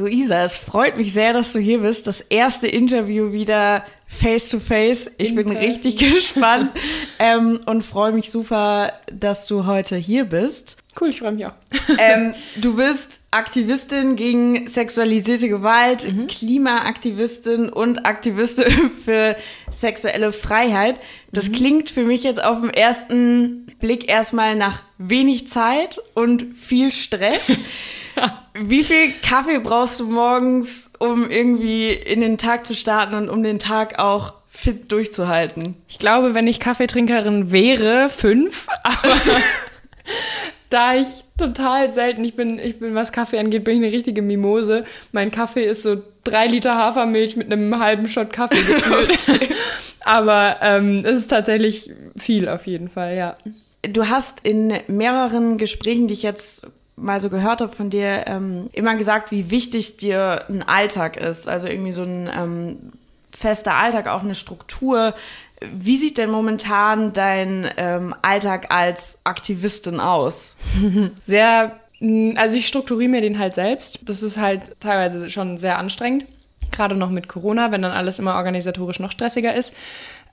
Luisa, es freut mich sehr, dass du hier bist. Das erste Interview wieder face to face. Ich In bin person. richtig gespannt ähm, und freue mich super, dass du heute hier bist. Cool, ich freue mich auch. Ähm, du bist Aktivistin gegen sexualisierte Gewalt, mhm. Klimaaktivistin und Aktivistin für sexuelle Freiheit. Das mhm. klingt für mich jetzt auf den ersten Blick erstmal nach wenig Zeit und viel Stress. Wie viel Kaffee brauchst du morgens, um irgendwie in den Tag zu starten und um den Tag auch fit durchzuhalten? Ich glaube, wenn ich Kaffeetrinkerin wäre, fünf. Aber da ich total selten, ich bin, ich bin, was Kaffee angeht, bin ich eine richtige Mimose. Mein Kaffee ist so drei Liter Hafermilch mit einem halben Shot Kaffee gefüllt. Aber ähm, es ist tatsächlich viel auf jeden Fall, ja. Du hast in mehreren Gesprächen, die ich jetzt mal so gehört habe von dir, ähm, immer gesagt, wie wichtig dir ein Alltag ist. Also irgendwie so ein ähm, fester Alltag, auch eine Struktur. Wie sieht denn momentan dein ähm, Alltag als Aktivistin aus? Sehr, also ich strukturiere mir den halt selbst. Das ist halt teilweise schon sehr anstrengend. Gerade noch mit Corona, wenn dann alles immer organisatorisch noch stressiger ist.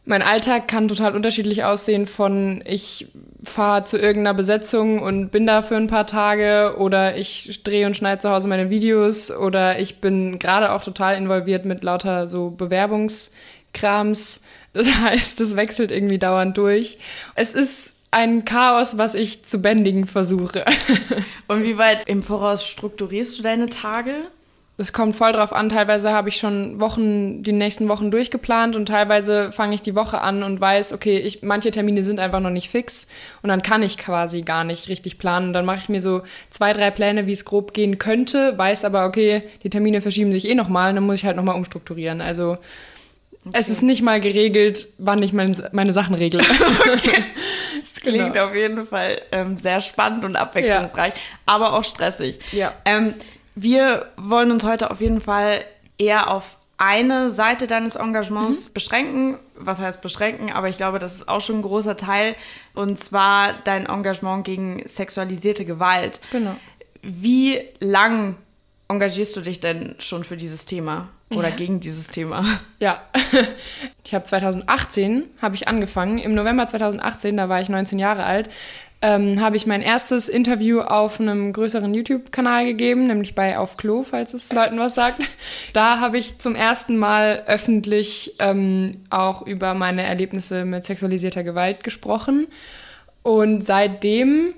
Mein Alltag kann total unterschiedlich aussehen von ich fahre zu irgendeiner Besetzung und bin da für ein paar Tage oder ich drehe und schneide zu Hause meine Videos oder ich bin gerade auch total involviert mit lauter so Bewerbungskrams. Das heißt, das wechselt irgendwie dauernd durch. Es ist ein Chaos, was ich zu bändigen versuche. und wie weit im Voraus strukturierst du deine Tage? Es kommt voll drauf an. Teilweise habe ich schon Wochen, die nächsten Wochen durchgeplant und teilweise fange ich die Woche an und weiß, okay, ich, manche Termine sind einfach noch nicht fix und dann kann ich quasi gar nicht richtig planen. Und dann mache ich mir so zwei, drei Pläne, wie es grob gehen könnte, weiß aber, okay, die Termine verschieben sich eh nochmal und dann muss ich halt nochmal umstrukturieren. Also okay. es ist nicht mal geregelt, wann ich mein, meine Sachen regle. okay. Das klingt genau. auf jeden Fall ähm, sehr spannend und abwechslungsreich, ja. aber auch stressig. Ja. Ähm, wir wollen uns heute auf jeden Fall eher auf eine Seite deines Engagements mhm. beschränken. Was heißt beschränken? Aber ich glaube, das ist auch schon ein großer Teil. Und zwar dein Engagement gegen sexualisierte Gewalt. Genau. Wie lang engagierst du dich denn schon für dieses Thema oder ja. gegen dieses Thema? Ja, ich habe 2018 habe ich angefangen. Im November 2018, da war ich 19 Jahre alt, ähm, habe ich mein erstes Interview auf einem größeren YouTube-Kanal gegeben, nämlich bei Auf Klo, falls es Leuten was sagt. Da habe ich zum ersten Mal öffentlich ähm, auch über meine Erlebnisse mit sexualisierter Gewalt gesprochen. Und seitdem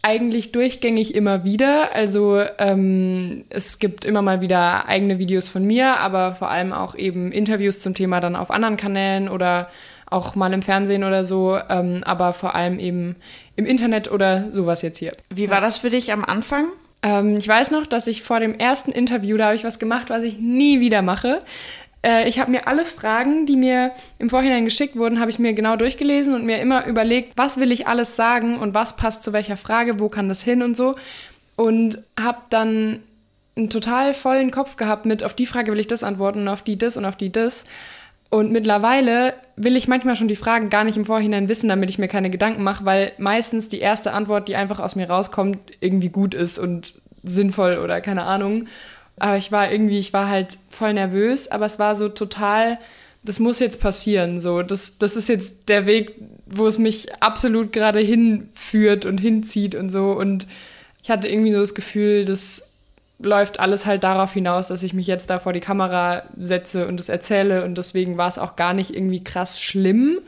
eigentlich durchgängig immer wieder. Also ähm, es gibt immer mal wieder eigene Videos von mir, aber vor allem auch eben Interviews zum Thema dann auf anderen Kanälen oder auch mal im Fernsehen oder so, ähm, aber vor allem eben im Internet oder sowas jetzt hier. Wie war das für dich am Anfang? Ähm, ich weiß noch, dass ich vor dem ersten Interview, da habe ich was gemacht, was ich nie wieder mache. Äh, ich habe mir alle Fragen, die mir im Vorhinein geschickt wurden, habe ich mir genau durchgelesen und mir immer überlegt, was will ich alles sagen und was passt zu welcher Frage, wo kann das hin und so. Und habe dann einen total vollen Kopf gehabt mit, auf die Frage will ich das antworten und auf die das und auf die das. Und mittlerweile will ich manchmal schon die Fragen gar nicht im Vorhinein wissen, damit ich mir keine Gedanken mache, weil meistens die erste Antwort, die einfach aus mir rauskommt, irgendwie gut ist und sinnvoll oder keine Ahnung. Aber ich war irgendwie, ich war halt voll nervös, aber es war so total, das muss jetzt passieren. So, das, das ist jetzt der Weg, wo es mich absolut gerade hinführt und hinzieht und so. Und ich hatte irgendwie so das Gefühl, dass läuft alles halt darauf hinaus, dass ich mich jetzt da vor die Kamera setze und es erzähle und deswegen war es auch gar nicht irgendwie krass schlimm,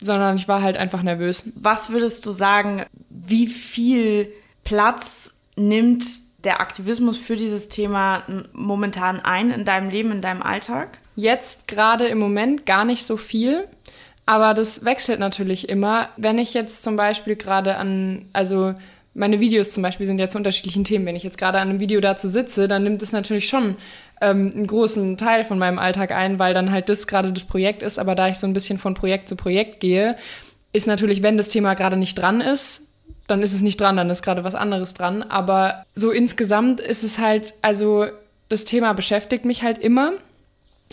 sondern ich war halt einfach nervös. Was würdest du sagen, wie viel Platz nimmt der Aktivismus für dieses Thema momentan ein in deinem Leben, in deinem Alltag? Jetzt gerade im Moment gar nicht so viel. Aber das wechselt natürlich immer. Wenn ich jetzt zum Beispiel gerade an, also meine Videos zum Beispiel sind ja zu unterschiedlichen Themen. Wenn ich jetzt gerade an einem Video dazu sitze, dann nimmt es natürlich schon ähm, einen großen Teil von meinem Alltag ein, weil dann halt das gerade das Projekt ist. Aber da ich so ein bisschen von Projekt zu Projekt gehe, ist natürlich, wenn das Thema gerade nicht dran ist, dann ist es nicht dran, dann ist gerade was anderes dran. Aber so insgesamt ist es halt, also das Thema beschäftigt mich halt immer.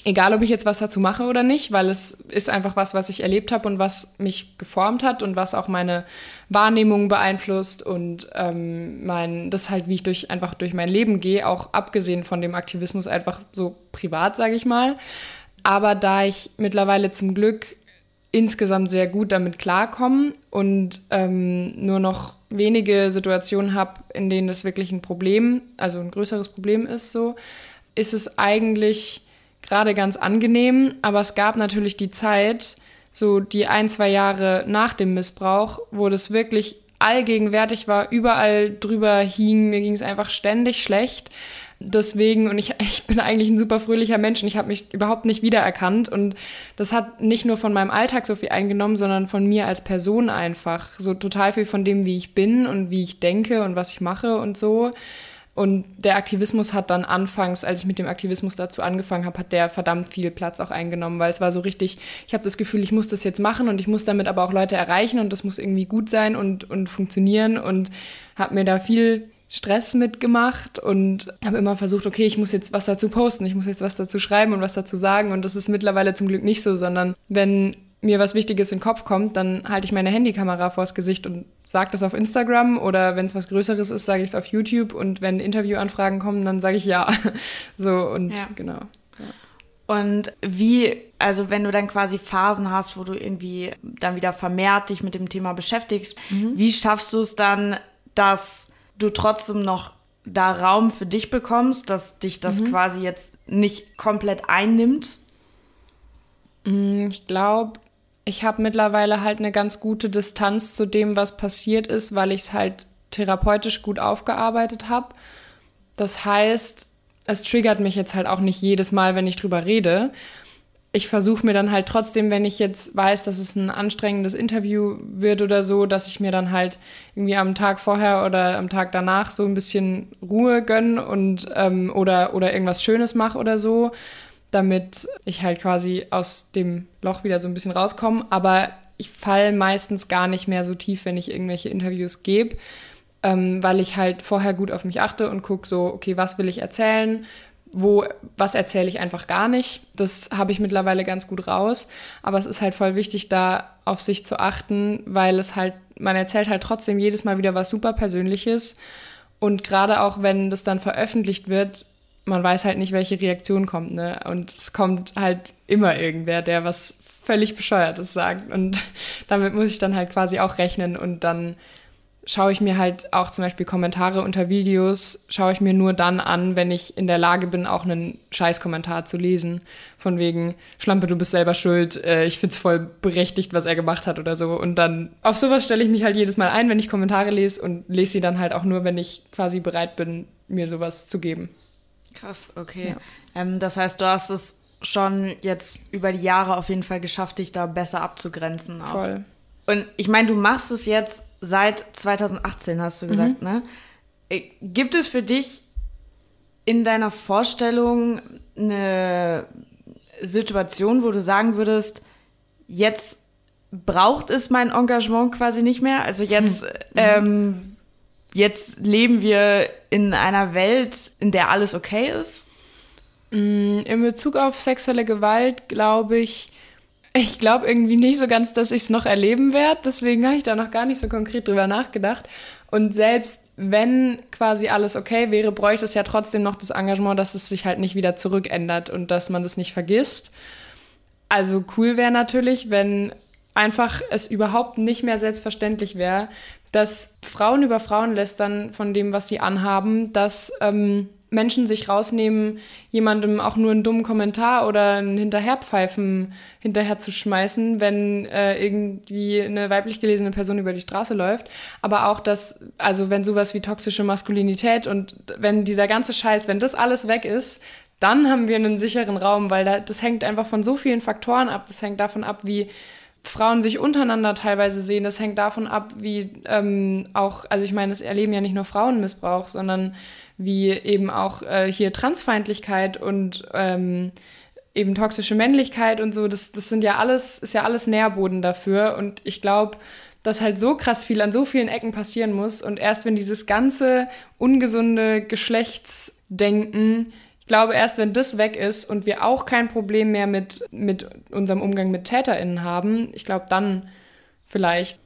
Egal, ob ich jetzt was dazu mache oder nicht, weil es ist einfach was, was ich erlebt habe und was mich geformt hat und was auch meine Wahrnehmung beeinflusst und ähm, mein, das halt, wie ich durch, einfach durch mein Leben gehe, auch abgesehen von dem Aktivismus einfach so privat, sage ich mal. Aber da ich mittlerweile zum Glück insgesamt sehr gut damit klarkomme und ähm, nur noch wenige Situationen habe, in denen das wirklich ein Problem, also ein größeres Problem ist, so, ist es eigentlich gerade ganz angenehm, aber es gab natürlich die Zeit, so die ein, zwei Jahre nach dem Missbrauch, wo das wirklich allgegenwärtig war, überall drüber hing, mir ging es einfach ständig schlecht. Deswegen, und ich, ich bin eigentlich ein super fröhlicher Mensch und ich habe mich überhaupt nicht wiedererkannt. Und das hat nicht nur von meinem Alltag so viel eingenommen, sondern von mir als Person einfach. So total viel von dem, wie ich bin und wie ich denke und was ich mache und so. Und der Aktivismus hat dann anfangs, als ich mit dem Aktivismus dazu angefangen habe, hat der verdammt viel Platz auch eingenommen, weil es war so richtig, ich habe das Gefühl, ich muss das jetzt machen und ich muss damit aber auch Leute erreichen und das muss irgendwie gut sein und, und funktionieren und habe mir da viel Stress mitgemacht und habe immer versucht, okay, ich muss jetzt was dazu posten, ich muss jetzt was dazu schreiben und was dazu sagen und das ist mittlerweile zum Glück nicht so, sondern wenn mir was Wichtiges in den Kopf kommt, dann halte ich meine Handykamera vors Gesicht und sage das auf Instagram oder wenn es was Größeres ist, sage ich es auf YouTube und wenn Interviewanfragen kommen, dann sage ich ja. so und ja. genau. Ja. Und wie, also wenn du dann quasi Phasen hast, wo du irgendwie dann wieder vermehrt dich mit dem Thema beschäftigst, mhm. wie schaffst du es dann, dass du trotzdem noch da Raum für dich bekommst, dass dich das mhm. quasi jetzt nicht komplett einnimmt? Mm, ich glaube, ich habe mittlerweile halt eine ganz gute Distanz zu dem, was passiert ist, weil ich es halt therapeutisch gut aufgearbeitet habe. Das heißt, es triggert mich jetzt halt auch nicht jedes Mal, wenn ich drüber rede. Ich versuche mir dann halt trotzdem, wenn ich jetzt weiß, dass es ein anstrengendes Interview wird oder so, dass ich mir dann halt irgendwie am Tag vorher oder am Tag danach so ein bisschen Ruhe gönne und ähm, oder, oder irgendwas Schönes mache oder so damit ich halt quasi aus dem Loch wieder so ein bisschen rauskomme. Aber ich falle meistens gar nicht mehr so tief, wenn ich irgendwelche Interviews gebe, ähm, weil ich halt vorher gut auf mich achte und gucke so, okay, was will ich erzählen? Wo, was erzähle ich einfach gar nicht? Das habe ich mittlerweile ganz gut raus. Aber es ist halt voll wichtig, da auf sich zu achten, weil es halt, man erzählt halt trotzdem jedes Mal wieder was super Persönliches. Und gerade auch wenn das dann veröffentlicht wird, man weiß halt nicht, welche Reaktion kommt, ne? Und es kommt halt immer irgendwer, der was völlig Bescheuertes sagt. Und damit muss ich dann halt quasi auch rechnen und dann schaue ich mir halt auch zum Beispiel Kommentare unter Videos, schaue ich mir nur dann an, wenn ich in der Lage bin, auch einen Scheißkommentar zu lesen. Von wegen, Schlampe, du bist selber schuld, äh, ich find's voll berechtigt, was er gemacht hat oder so. Und dann auf sowas stelle ich mich halt jedes Mal ein, wenn ich Kommentare lese und lese sie dann halt auch nur, wenn ich quasi bereit bin, mir sowas zu geben. Krass, okay. Ja. Ähm, das heißt, du hast es schon jetzt über die Jahre auf jeden Fall geschafft, dich da besser abzugrenzen. Auch. Voll. Und ich meine, du machst es jetzt seit 2018, hast du gesagt, mhm. ne? Äh, gibt es für dich in deiner Vorstellung eine Situation, wo du sagen würdest, jetzt braucht es mein Engagement quasi nicht mehr? Also jetzt mhm. ähm, jetzt leben wir in einer Welt, in der alles okay ist? Mm, in Bezug auf sexuelle Gewalt glaube ich, ich glaube irgendwie nicht so ganz, dass ich es noch erleben werde. Deswegen habe ich da noch gar nicht so konkret drüber nachgedacht. Und selbst wenn quasi alles okay wäre, bräuchte es ja trotzdem noch das Engagement, dass es sich halt nicht wieder zurückändert und dass man das nicht vergisst. Also cool wäre natürlich, wenn einfach es überhaupt nicht mehr selbstverständlich wäre, dass Frauen über Frauen lästern von dem, was sie anhaben, dass ähm, Menschen sich rausnehmen, jemandem auch nur einen dummen Kommentar oder ein Hinterherpfeifen hinterher zu schmeißen, wenn äh, irgendwie eine weiblich gelesene Person über die Straße läuft. Aber auch, dass, also wenn sowas wie toxische Maskulinität und wenn dieser ganze Scheiß, wenn das alles weg ist, dann haben wir einen sicheren Raum, weil da, das hängt einfach von so vielen Faktoren ab. Das hängt davon ab, wie Frauen sich untereinander teilweise sehen. Das hängt davon ab, wie ähm, auch, also ich meine, es erleben ja nicht nur Frauenmissbrauch, sondern wie eben auch äh, hier Transfeindlichkeit und ähm, eben toxische Männlichkeit und so. Das, das sind ja alles, ist ja alles Nährboden dafür. Und ich glaube, dass halt so krass viel an so vielen Ecken passieren muss. Und erst wenn dieses ganze ungesunde Geschlechtsdenken Ich glaube, erst wenn das weg ist und wir auch kein Problem mehr mit, mit unserem Umgang mit TäterInnen haben, ich glaube, dann vielleicht.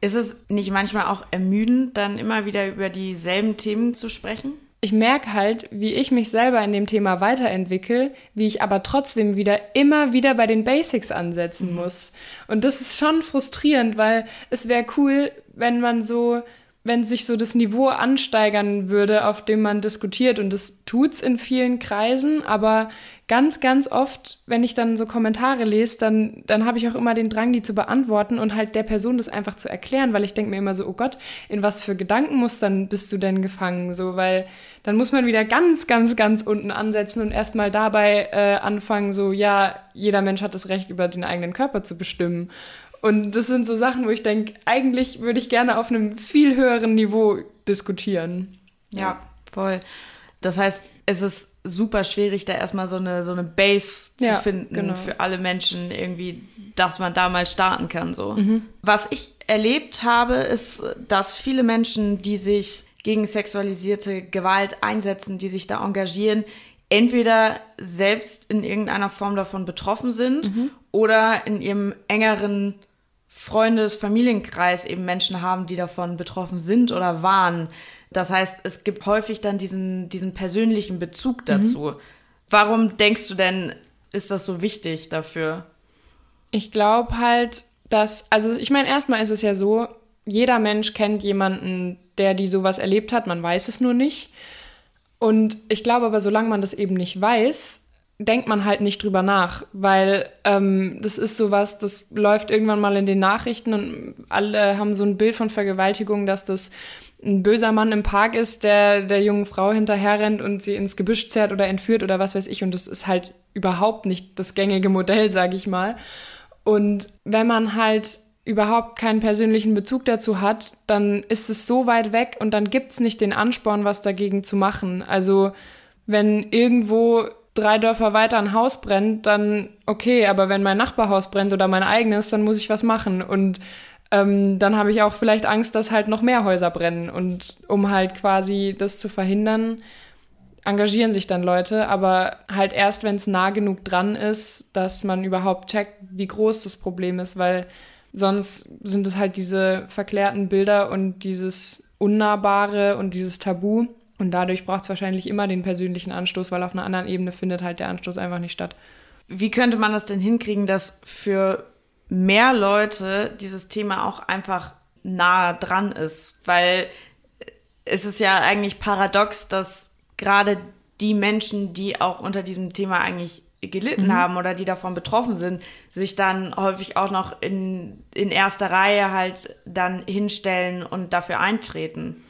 Ist es nicht manchmal auch ermüdend, dann immer wieder über dieselben Themen zu sprechen? ich merke halt, wie ich mich selber in dem Thema weiterentwickle, wie ich aber trotzdem wieder immer wieder bei den Basics ansetzen mhm. muss. Und das ist schon frustrierend, weil es wäre cool, wenn man so wenn sich so das Niveau ansteigern würde, auf dem man diskutiert. Und das tut's in vielen Kreisen, aber ganz, ganz oft, wenn ich dann so Kommentare lese, dann, dann habe ich auch immer den Drang, die zu beantworten und halt der Person das einfach zu erklären, weil ich denke mir immer so, oh Gott, in was für Gedankenmustern bist du denn gefangen? So, weil dann muss man wieder ganz, ganz, ganz unten ansetzen und erstmal dabei äh, anfangen, so, ja, jeder Mensch hat das Recht, über den eigenen Körper zu bestimmen. Und das sind so Sachen, wo ich denke, eigentlich würde ich gerne auf einem viel höheren Niveau diskutieren. Ja, voll. Das heißt, es ist super schwierig, da erstmal so eine, so eine Base ja, zu finden genau. für alle Menschen, irgendwie, dass man da mal starten kann. So. Mhm. Was ich erlebt habe, ist, dass viele Menschen, die sich gegen sexualisierte Gewalt einsetzen, die sich da engagieren, entweder selbst in irgendeiner Form davon betroffen sind mhm. oder in ihrem engeren Freundes-, Familienkreis eben Menschen haben, die davon betroffen sind oder waren. Das heißt, es gibt häufig dann diesen, diesen persönlichen Bezug mhm. dazu. Mhm. Warum denkst du denn, ist das so wichtig dafür? Ich glaube halt, dass, also ich meine, erstmal ist es ja so, jeder Mensch kennt jemanden, der die sowas erlebt hat, man weiß es nur nicht. Und ich glaube aber, solange man das eben nicht weiß, denkt man halt nicht drüber nach, weil ähm, das ist sowas, das läuft irgendwann mal in den Nachrichten und alle haben so ein Bild von Vergewaltigung, dass das ein böser Mann im Park ist, der der jungen Frau hinterherrennt und sie ins Gebüsch zerrt oder entführt oder was weiß ich. Und das ist halt überhaupt nicht das gängige Modell, sage ich mal. Und wenn man halt überhaupt keinen persönlichen Bezug dazu hat, dann ist es so weit weg und dann gibt es nicht den Ansporn, was dagegen zu machen. Also wenn irgendwo drei Dörfer weiter ein Haus brennt, dann okay, aber wenn mein Nachbarhaus brennt oder mein eigenes, dann muss ich was machen. Und ähm, dann habe ich auch vielleicht Angst, dass halt noch mehr Häuser brennen. Und um halt quasi das zu verhindern, engagieren sich dann Leute, aber halt erst, wenn es nah genug dran ist, dass man überhaupt checkt, wie groß das Problem ist, weil sonst sind es halt diese verklärten Bilder und dieses Unnahbare und dieses Tabu. Und dadurch braucht es wahrscheinlich immer den persönlichen Anstoß, weil auf einer anderen Ebene findet halt der Anstoß einfach nicht statt. Wie könnte man das denn hinkriegen, dass für mehr Leute dieses Thema auch einfach nah dran ist? Weil es ist ja eigentlich paradox, dass gerade die Menschen, die auch unter diesem Thema eigentlich gelitten mhm. haben oder die davon betroffen sind, sich dann häufig auch noch in, in erster Reihe halt dann hinstellen und dafür eintreten.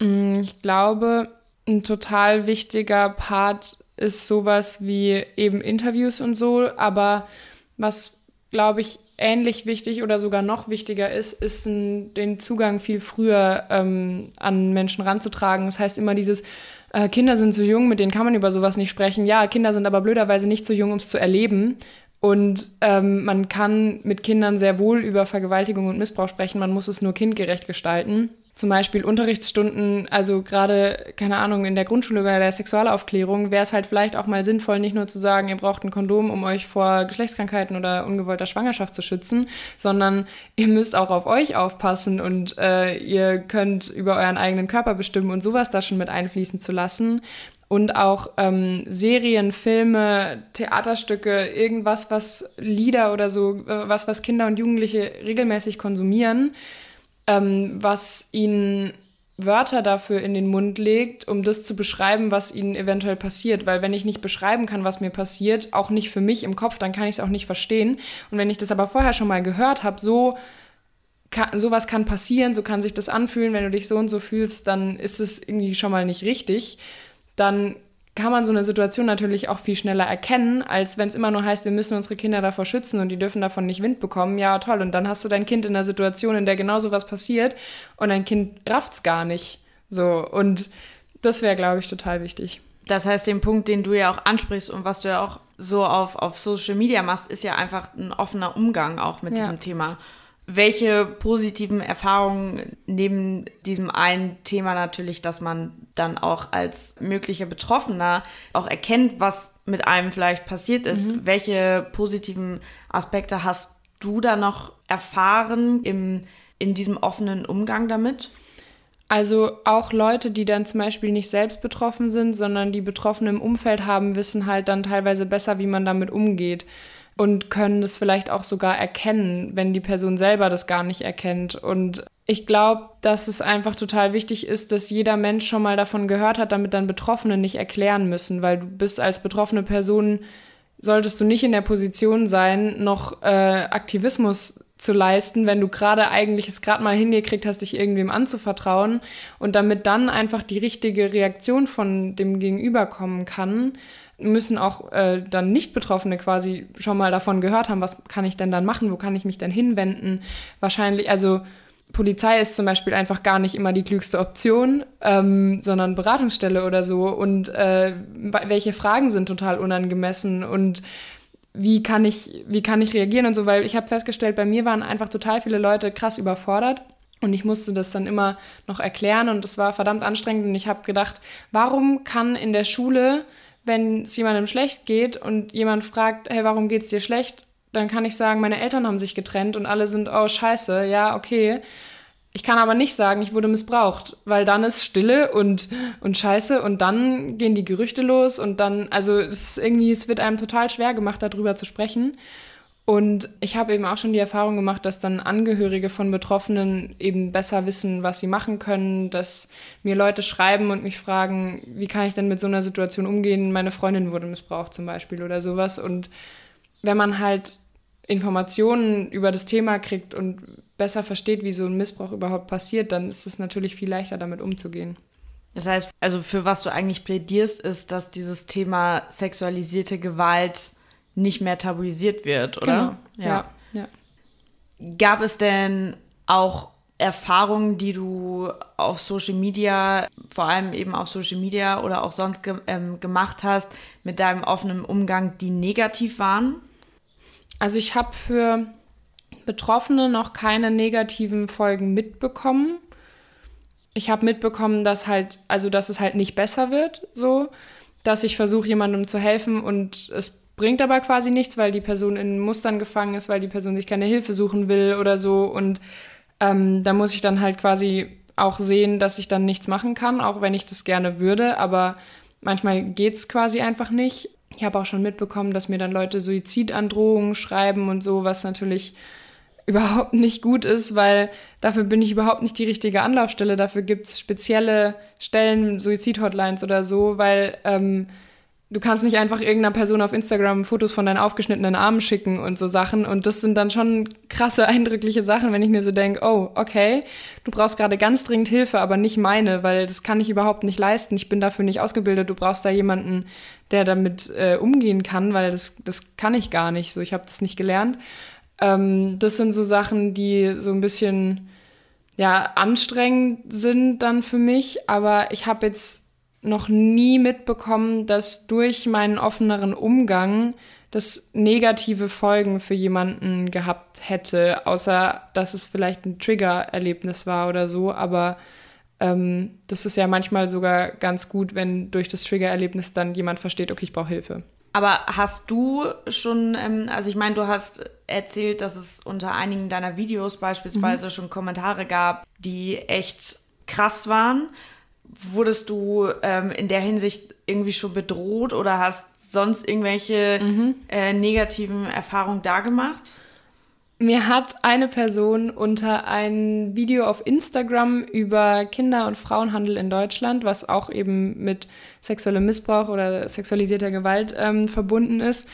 Mm, ich glaube, ein total wichtiger Part ist sowas wie eben Interviews und so, aber was, glaube ich, ähnlich wichtig oder sogar noch wichtiger ist, ist ein, den Zugang viel früher ähm, an Menschen ranzutragen. Das heißt immer dieses, äh, Kinder sind zu jung, mit denen kann man über sowas nicht sprechen. Ja, Kinder sind aber blöderweise nicht zu jung, um es zu erleben. Und ähm, man kann mit Kindern sehr wohl über Vergewaltigung und Missbrauch sprechen, man muss es nur kindgerecht gestalten zum Beispiel Unterrichtsstunden, also gerade, keine Ahnung, in der Grundschule bei der Sexualaufklärung, wäre es halt vielleicht auch mal sinnvoll, nicht nur zu sagen, ihr braucht ein Kondom, um euch vor Geschlechtskrankheiten oder ungewollter Schwangerschaft zu schützen, sondern ihr müsst auch auf euch aufpassen und äh, ihr könnt über euren eigenen Körper bestimmen und sowas da schon mit einfließen zu lassen. Und auch ähm, Serien, Filme, Theaterstücke, irgendwas, was Lieder oder so, äh, was, was Kinder und Jugendliche regelmäßig konsumieren ähm, was ihnen Wörter dafür in den Mund legt, um das zu beschreiben, was ihnen eventuell passiert. Weil wenn ich nicht beschreiben kann, was mir passiert, auch nicht für mich im Kopf, dann kann ich es auch nicht verstehen. Und wenn ich das aber vorher schon mal gehört habe, so kann, sowas kann passieren, so kann sich das anfühlen, wenn du dich so und so fühlst, dann ist es irgendwie schon mal nicht richtig. Dann kann man so eine Situation natürlich auch viel schneller erkennen, als wenn es immer nur heißt, wir müssen unsere Kinder davor schützen und die dürfen davon nicht Wind bekommen. Ja, toll. Und dann hast du dein Kind in einer Situation, in der genau so was passiert und dein Kind rafft's gar nicht. So. Und das wäre, glaube ich, total wichtig. Das heißt, den Punkt, den du ja auch ansprichst und was du ja auch so auf, auf Social Media machst, ist ja einfach ein offener Umgang auch mit ja. diesem Thema. Welche positiven Erfahrungen neben diesem einen Thema natürlich, dass man dann auch als möglicher Betroffener auch erkennt, was mit einem vielleicht passiert ist. Mhm. Welche positiven Aspekte hast du da noch erfahren im, in diesem offenen Umgang damit? Also auch Leute, die dann zum Beispiel nicht selbst betroffen sind, sondern die Betroffene im Umfeld haben, wissen halt dann teilweise besser, wie man damit umgeht und können das vielleicht auch sogar erkennen, wenn die Person selber das gar nicht erkennt. Und ich glaube, dass es einfach total wichtig ist, dass jeder Mensch schon mal davon gehört hat, damit dann Betroffene nicht erklären müssen, weil du bist als betroffene Person, solltest du nicht in der Position sein, noch äh, Aktivismus zu leisten, wenn du gerade eigentlich es gerade mal hingekriegt hast, dich irgendwem anzuvertrauen und damit dann einfach die richtige Reaktion von dem Gegenüber kommen kann, müssen auch äh, dann Nicht-Betroffene quasi schon mal davon gehört haben, was kann ich denn dann machen, wo kann ich mich denn hinwenden. Wahrscheinlich, also Polizei ist zum Beispiel einfach gar nicht immer die klügste Option, ähm, sondern Beratungsstelle oder so. Und äh, welche Fragen sind total unangemessen und wie kann ich, wie kann ich reagieren und so, weil ich habe festgestellt, bei mir waren einfach total viele Leute krass überfordert. Und ich musste das dann immer noch erklären und es war verdammt anstrengend. Und ich habe gedacht, warum kann in der Schule wenn es jemandem schlecht geht und jemand fragt, hey, warum geht's dir schlecht? Dann kann ich sagen, meine Eltern haben sich getrennt und alle sind, oh, scheiße, ja, okay. Ich kann aber nicht sagen, ich wurde missbraucht, weil dann ist Stille und, und Scheiße und dann gehen die Gerüchte los und dann, also es irgendwie, es wird einem total schwer gemacht, darüber zu sprechen. Und ich habe eben auch schon die Erfahrung gemacht, dass dann Angehörige von Betroffenen eben besser wissen, was sie machen können, dass mir Leute schreiben und mich fragen, wie kann ich denn mit so einer Situation umgehen? Meine Freundin wurde missbraucht zum Beispiel oder sowas. Und wenn man halt Informationen über das Thema kriegt und besser versteht, wie so ein Missbrauch überhaupt passiert, dann ist es natürlich viel leichter, damit umzugehen. Das heißt, also für was du eigentlich plädierst, ist, dass dieses Thema sexualisierte Gewalt nicht mehr tabuisiert wird, oder? Genau. Ja. ja. Gab es denn auch Erfahrungen, die du auf Social Media, vor allem eben auf Social Media oder auch sonst ge ähm, gemacht hast, mit deinem offenen Umgang, die negativ waren? Also ich habe für Betroffene noch keine negativen Folgen mitbekommen. Ich habe mitbekommen, dass halt, also dass es halt nicht besser wird, so, dass ich versuche, jemandem zu helfen und es bringt aber quasi nichts, weil die Person in Mustern gefangen ist, weil die Person sich keine Hilfe suchen will oder so. Und ähm, da muss ich dann halt quasi auch sehen, dass ich dann nichts machen kann, auch wenn ich das gerne würde. Aber manchmal geht es quasi einfach nicht. Ich habe auch schon mitbekommen, dass mir dann Leute Suizidandrohungen schreiben und so, was natürlich überhaupt nicht gut ist, weil dafür bin ich überhaupt nicht die richtige Anlaufstelle. Dafür gibt es spezielle Stellen, Suizid-Hotlines oder so, weil ähm, du kannst nicht einfach irgendeiner Person auf Instagram Fotos von deinen aufgeschnittenen Armen schicken und so Sachen. Und das sind dann schon krasse, eindrückliche Sachen, wenn ich mir so denke, oh, okay, du brauchst gerade ganz dringend Hilfe, aber nicht meine, weil das kann ich überhaupt nicht leisten. Ich bin dafür nicht ausgebildet. Du brauchst da jemanden, der damit äh, umgehen kann, weil das, das kann ich gar nicht. So, ich habe das nicht gelernt. Ähm, das sind so Sachen, die so ein bisschen ja anstrengend sind dann für mich. Aber ich habe jetzt noch nie mitbekommen, dass durch meinen offeneren Umgang das negative Folgen für jemanden gehabt hätte, außer dass es vielleicht ein Trigger-Erlebnis war oder so. Aber ähm, das ist ja manchmal sogar ganz gut, wenn durch das Trigger-Erlebnis dann jemand versteht, okay, ich brauche Hilfe. Aber hast du schon, ähm, also ich meine, du hast erzählt, dass es unter einigen deiner Videos beispielsweise mhm. schon Kommentare gab, die echt krass waren. Wurdest du ähm, in der Hinsicht irgendwie schon bedroht oder hast sonst irgendwelche mhm. äh, negativen Erfahrungen da gemacht? Mir hat eine Person unter ein Video auf Instagram über Kinder- und Frauenhandel in Deutschland, was auch eben mit sexuellem Missbrauch oder sexualisierter Gewalt ähm, verbunden ist,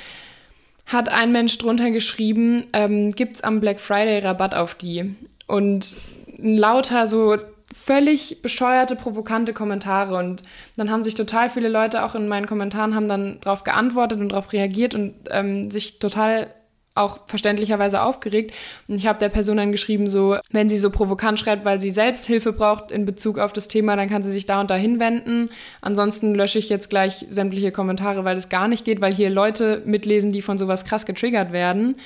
hat ein Mensch drunter geschrieben, ähm, gibt es am Black Friday Rabatt auf die? Und lauter so völlig bescheuerte, provokante Kommentare. Und dann haben sich total viele Leute auch in meinen Kommentaren haben dann darauf geantwortet und darauf reagiert und ähm, sich total auch verständlicherweise aufgeregt. Und ich habe der Person dann geschrieben, so, wenn sie so provokant schreibt, weil sie selbst Hilfe braucht in Bezug auf das Thema, dann kann sie sich da und da hinwenden. Ansonsten lösche ich jetzt gleich sämtliche Kommentare, weil das gar nicht geht, weil hier Leute mitlesen, die von sowas krass getriggert werden.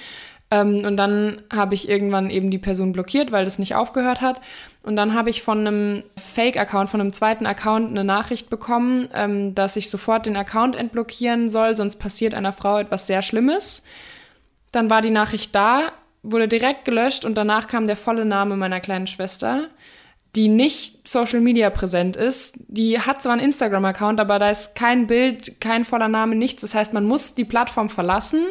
Ähm, und dann habe ich irgendwann eben die Person blockiert, weil das nicht aufgehört hat. Und dann habe ich von einem Fake-Account, von einem zweiten Account eine Nachricht bekommen, ähm, dass ich sofort den Account entblockieren soll, sonst passiert einer Frau etwas sehr Schlimmes. Dann war die Nachricht da, wurde direkt gelöscht und danach kam der volle Name meiner kleinen Schwester, die nicht Social Media präsent ist. Die hat zwar einen Instagram-Account, aber da ist kein Bild, kein voller Name, nichts. Das heißt, man muss die Plattform verlassen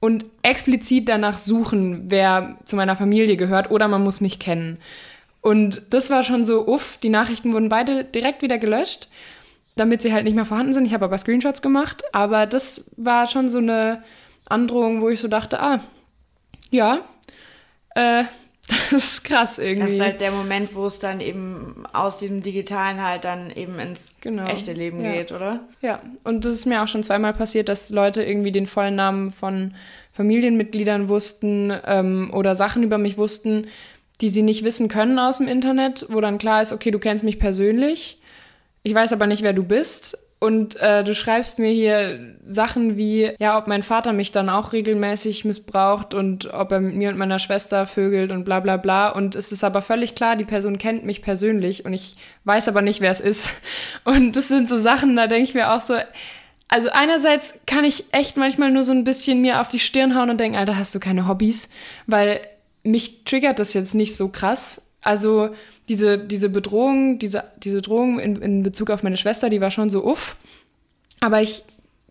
und explizit danach suchen, wer zu meiner Familie gehört oder man muss mich kennen. Und das war schon so, uff, die Nachrichten wurden beide direkt wieder gelöscht, damit sie halt nicht mehr vorhanden sind. Ich habe aber Screenshots gemacht, aber das war schon so eine Androhung, wo ich so dachte, ah, ja, äh, das ist krass irgendwie. Das ist halt der Moment, wo es dann eben aus diesem Digitalen halt dann eben ins genau. echte Leben ja. geht, oder? Ja, und das ist mir auch schon zweimal passiert, dass Leute irgendwie den vollen Namen von Familienmitgliedern wussten ähm, oder Sachen über mich wussten, die sie nicht wissen können aus dem Internet, wo dann klar ist, okay, du kennst mich persönlich, ich weiß aber nicht, wer du bist und äh, du schreibst mir hier Sachen wie, ja, ob mein Vater mich dann auch regelmäßig missbraucht und ob er mit mir und meiner Schwester vögelt und bla bla bla. Und es ist aber völlig klar, die Person kennt mich persönlich und ich weiß aber nicht, wer es ist. Und das sind so Sachen, da denke ich mir auch so, also einerseits kann ich echt manchmal nur so ein bisschen mir auf die Stirn hauen und denken, Alter, hast du keine Hobbys? Weil mich triggert das jetzt nicht so krass. Also diese, diese Bedrohung, diese, diese Drohung in, in Bezug auf meine Schwester, die war schon so uff. Aber ich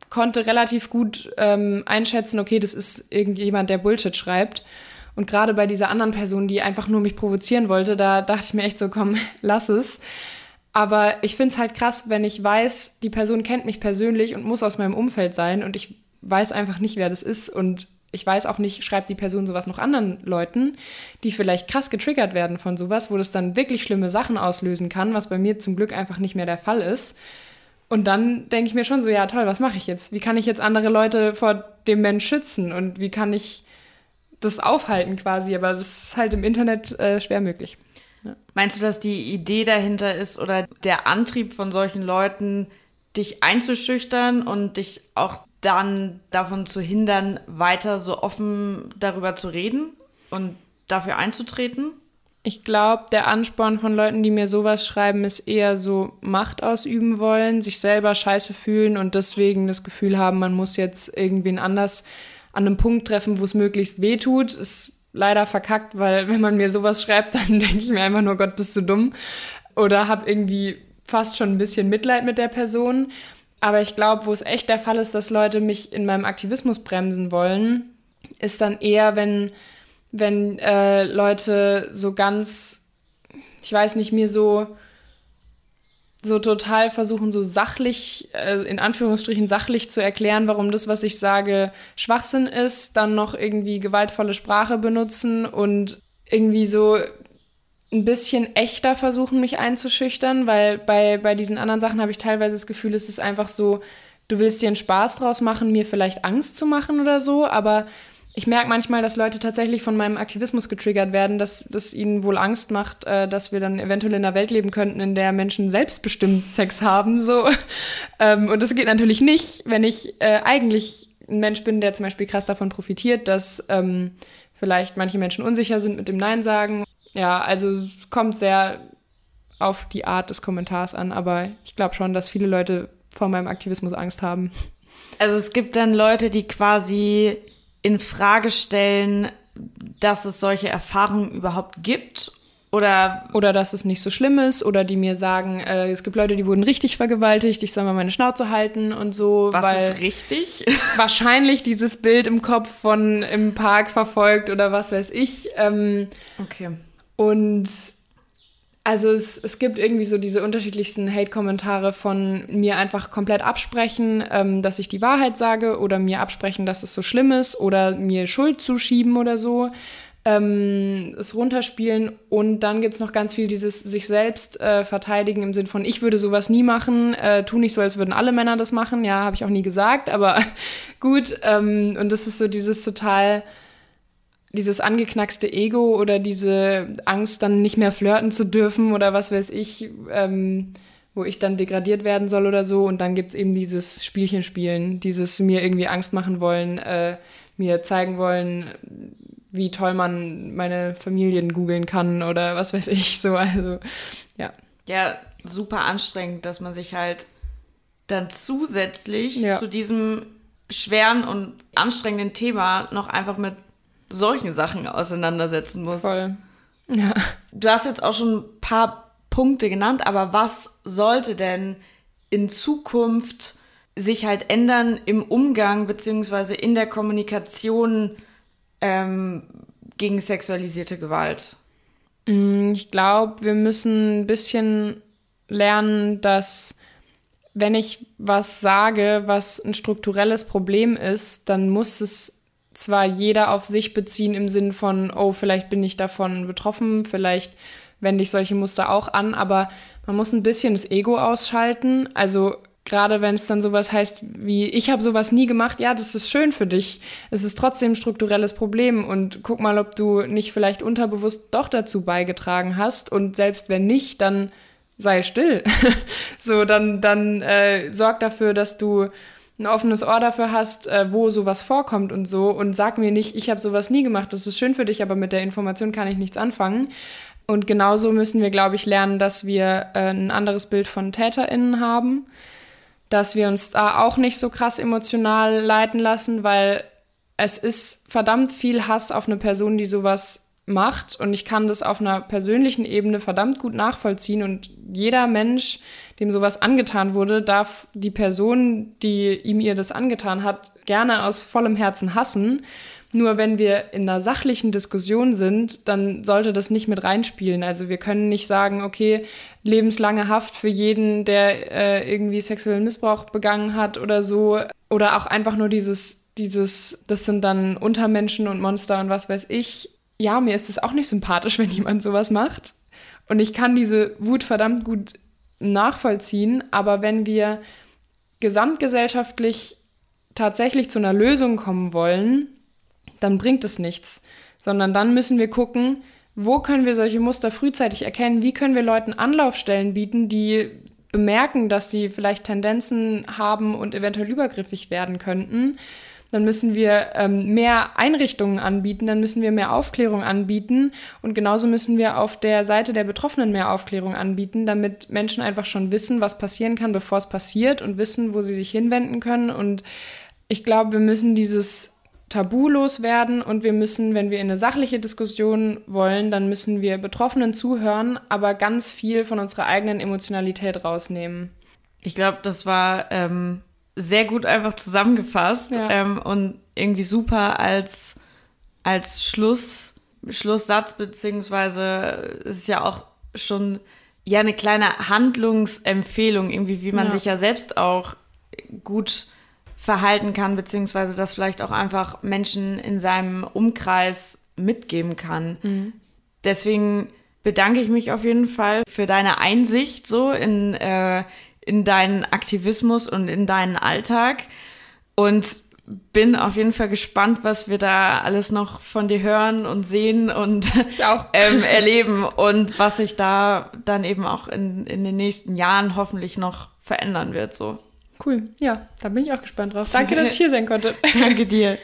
konnte relativ gut ähm, einschätzen, okay, das ist irgendjemand, der Bullshit schreibt. Und gerade bei dieser anderen Person, die einfach nur mich provozieren wollte, da dachte ich mir echt so, komm, lass es. Aber ich finde es halt krass, wenn ich weiß, die Person kennt mich persönlich und muss aus meinem Umfeld sein und ich weiß einfach nicht, wer das ist und ich weiß auch nicht, schreibt die Person sowas noch anderen Leuten, die vielleicht krass getriggert werden von sowas, wo das dann wirklich schlimme Sachen auslösen kann, was bei mir zum Glück einfach nicht mehr der Fall ist. Und dann denke ich mir schon so, ja toll, was mache ich jetzt? Wie kann ich jetzt andere Leute vor dem Mensch schützen und wie kann ich das aufhalten quasi? Aber das ist halt im Internet äh, schwer möglich. Ja. Meinst du, dass die Idee dahinter ist oder der Antrieb von solchen Leuten, dich einzuschüchtern und dich auch dann davon zu hindern, weiter so offen darüber zu reden und dafür einzutreten? Ich glaube, der Ansporn von Leuten, die mir sowas schreiben, ist eher so Macht ausüben wollen, sich selber scheiße fühlen und deswegen das Gefühl haben, man muss jetzt irgendwen anders an einem Punkt treffen, wo es möglichst weh tut. Ist leider verkackt, weil wenn man mir sowas schreibt, dann denke ich mir einfach nur, Gott, bist du dumm. Oder habe irgendwie fast schon ein bisschen Mitleid mit der Person. Aber ich glaube, wo es echt der Fall ist, dass Leute mich in meinem Aktivismus bremsen wollen, ist dann eher, wenn, wenn äh, Leute so ganz, ich weiß nicht, mir so, so total versuchen, so sachlich, äh, in Anführungsstrichen sachlich zu erklären, warum das, was ich sage, Schwachsinn ist, dann noch irgendwie gewaltvolle Sprache benutzen und irgendwie so ein bisschen echter versuchen, mich einzuschüchtern, weil bei, bei diesen anderen Sachen habe ich teilweise das Gefühl, es ist einfach so, du willst dir einen Spaß draus machen, mir vielleicht Angst zu machen oder so, aber ich merke manchmal, dass Leute tatsächlich von meinem Aktivismus getriggert werden, dass das ihnen wohl Angst macht, äh, dass wir dann eventuell in einer Welt leben könnten, in der Menschen selbstbestimmt Sex haben. So. Ähm, und das geht natürlich nicht, wenn ich äh, eigentlich ein Mensch bin, der zum Beispiel krass davon profitiert, dass ähm, vielleicht manche Menschen unsicher sind mit dem Nein sagen ja, also es kommt sehr auf die Art des Kommentars an, aber ich glaube schon, dass viele Leute vor meinem Aktivismus Angst haben. Also es gibt dann Leute, die quasi in Frage stellen, dass es solche Erfahrungen überhaupt gibt oder, oder dass es nicht so schlimm ist oder die mir sagen, äh, es gibt Leute, die wurden richtig vergewaltigt, ich soll mal meine Schnauze halten und so. Was ist richtig? wahrscheinlich dieses Bild im Kopf von im Park verfolgt oder was weiß ich. Ähm, okay. Und also es, es gibt irgendwie so diese unterschiedlichsten Hate-Kommentare von mir einfach komplett absprechen, ähm, dass ich die Wahrheit sage oder mir absprechen, dass es so schlimm ist oder mir Schuld zuschieben oder so. Ähm, es runterspielen und dann gibt es noch ganz viel dieses sich selbst äh, verteidigen im Sinn von, ich würde sowas nie machen, äh, tu nicht so, als würden alle Männer das machen. Ja, habe ich auch nie gesagt, aber gut. Ähm, und das ist so dieses total dieses angeknackste Ego oder diese Angst, dann nicht mehr flirten zu dürfen oder was weiß ich, ähm, wo ich dann degradiert werden soll oder so. Und dann gibt es eben dieses Spielchen spielen, dieses mir irgendwie Angst machen wollen, äh, mir zeigen wollen, wie toll man meine Familien googeln kann oder was weiß ich so. Also, ja. Ja, super anstrengend, dass man sich halt dann zusätzlich Ja. zu diesem schweren und anstrengenden Thema noch einfach mit solchen Sachen auseinandersetzen muss. Voll. Ja. Du hast jetzt auch schon ein paar Punkte genannt, aber was sollte denn in Zukunft sich halt ändern im Umgang beziehungsweise in der Kommunikation ähm, gegen sexualisierte Gewalt? Ich glaube, wir müssen ein bisschen lernen, dass wenn ich was sage, was ein strukturelles Problem ist, dann muss es zwar jeder auf sich beziehen im Sinn von, oh, vielleicht bin ich davon betroffen, vielleicht wende ich solche Muster auch an, aber man muss ein bisschen das Ego ausschalten. Also gerade wenn es dann sowas heißt wie, ich habe sowas nie gemacht, ja, das ist schön für dich. Es ist trotzdem ein strukturelles Problem und guck mal, ob du nicht vielleicht unterbewusst doch dazu beigetragen hast und selbst wenn nicht, dann sei still. so, dann, dann äh, sorg dafür, dass du ein offenes Ohr dafür hast, äh, wo sowas vorkommt und so und sag mir nicht, ich habe sowas nie gemacht, das ist schön für dich, aber mit der Information kann ich nichts anfangen. Und genauso müssen wir, glaube ich, lernen, dass wir äh, ein anderes Bild von TäterInnen haben, dass wir uns da auch nicht so krass emotional leiten lassen, weil es ist verdammt viel Hass auf eine Person, die sowas macht. Und ich kann das auf einer persönlichen Ebene verdammt gut nachvollziehen. Und jeder Mensch, dem sowas angetan wurde, darf die Person, die ihm ihr das angetan hat, gerne aus vollem Herzen hassen. Nur wenn wir in einer sachlichen Diskussion sind, dann sollte das nicht mit reinspielen. Also wir können nicht sagen, okay, lebenslange Haft für jeden, der äh, irgendwie sexuellen Missbrauch begangen hat oder so. Oder auch einfach nur dieses, dieses, das sind dann Untermenschen und Monster und was weiß ich. Ja, mir ist es auch nicht sympathisch, wenn jemand sowas macht. Und ich kann diese Wut verdammt gut nachvollziehen. Aber wenn wir gesamtgesellschaftlich tatsächlich zu einer Lösung kommen wollen, dann bringt es nichts. Sondern dann müssen wir gucken, wo können wir solche Muster frühzeitig erkennen, wie können wir Leuten Anlaufstellen bieten, die bemerken, dass sie vielleicht Tendenzen haben und eventuell übergriffig werden könnten. Dann müssen wir ähm, mehr Einrichtungen anbieten, dann müssen wir mehr Aufklärung anbieten und genauso müssen wir auf der Seite der Betroffenen mehr Aufklärung anbieten, damit Menschen einfach schon wissen, was passieren kann, bevor es passiert und wissen, wo sie sich hinwenden können. Und ich glaube, wir müssen dieses Tabu loswerden und wir müssen, wenn wir in eine sachliche Diskussion wollen, dann müssen wir Betroffenen zuhören, aber ganz viel von unserer eigenen Emotionalität rausnehmen. Ich glaube, das war ähm, sehr gut einfach zusammengefasst Ja. ähm, und irgendwie super als, als Schluss, Schlusssatz, beziehungsweise es ist ja auch schon ja eine kleine Handlungsempfehlung, irgendwie, wie man Ja. sich ja selbst auch gut verhalten kann, beziehungsweise das vielleicht auch einfach Menschen in seinem Umkreis mitgeben kann. Deswegen bedanke ich mich auf jeden Fall für deine Einsicht so in, äh, in deinen Aktivismus und in deinen Alltag und bin auf jeden Fall gespannt, was wir da alles noch von dir hören und sehen und ähm, erleben und was sich da dann eben auch in, in den nächsten Jahren hoffentlich noch verändern wird. So. Cool. Ja, da bin ich auch gespannt drauf. Danke, dass ich hier sein konnte. Danke dir.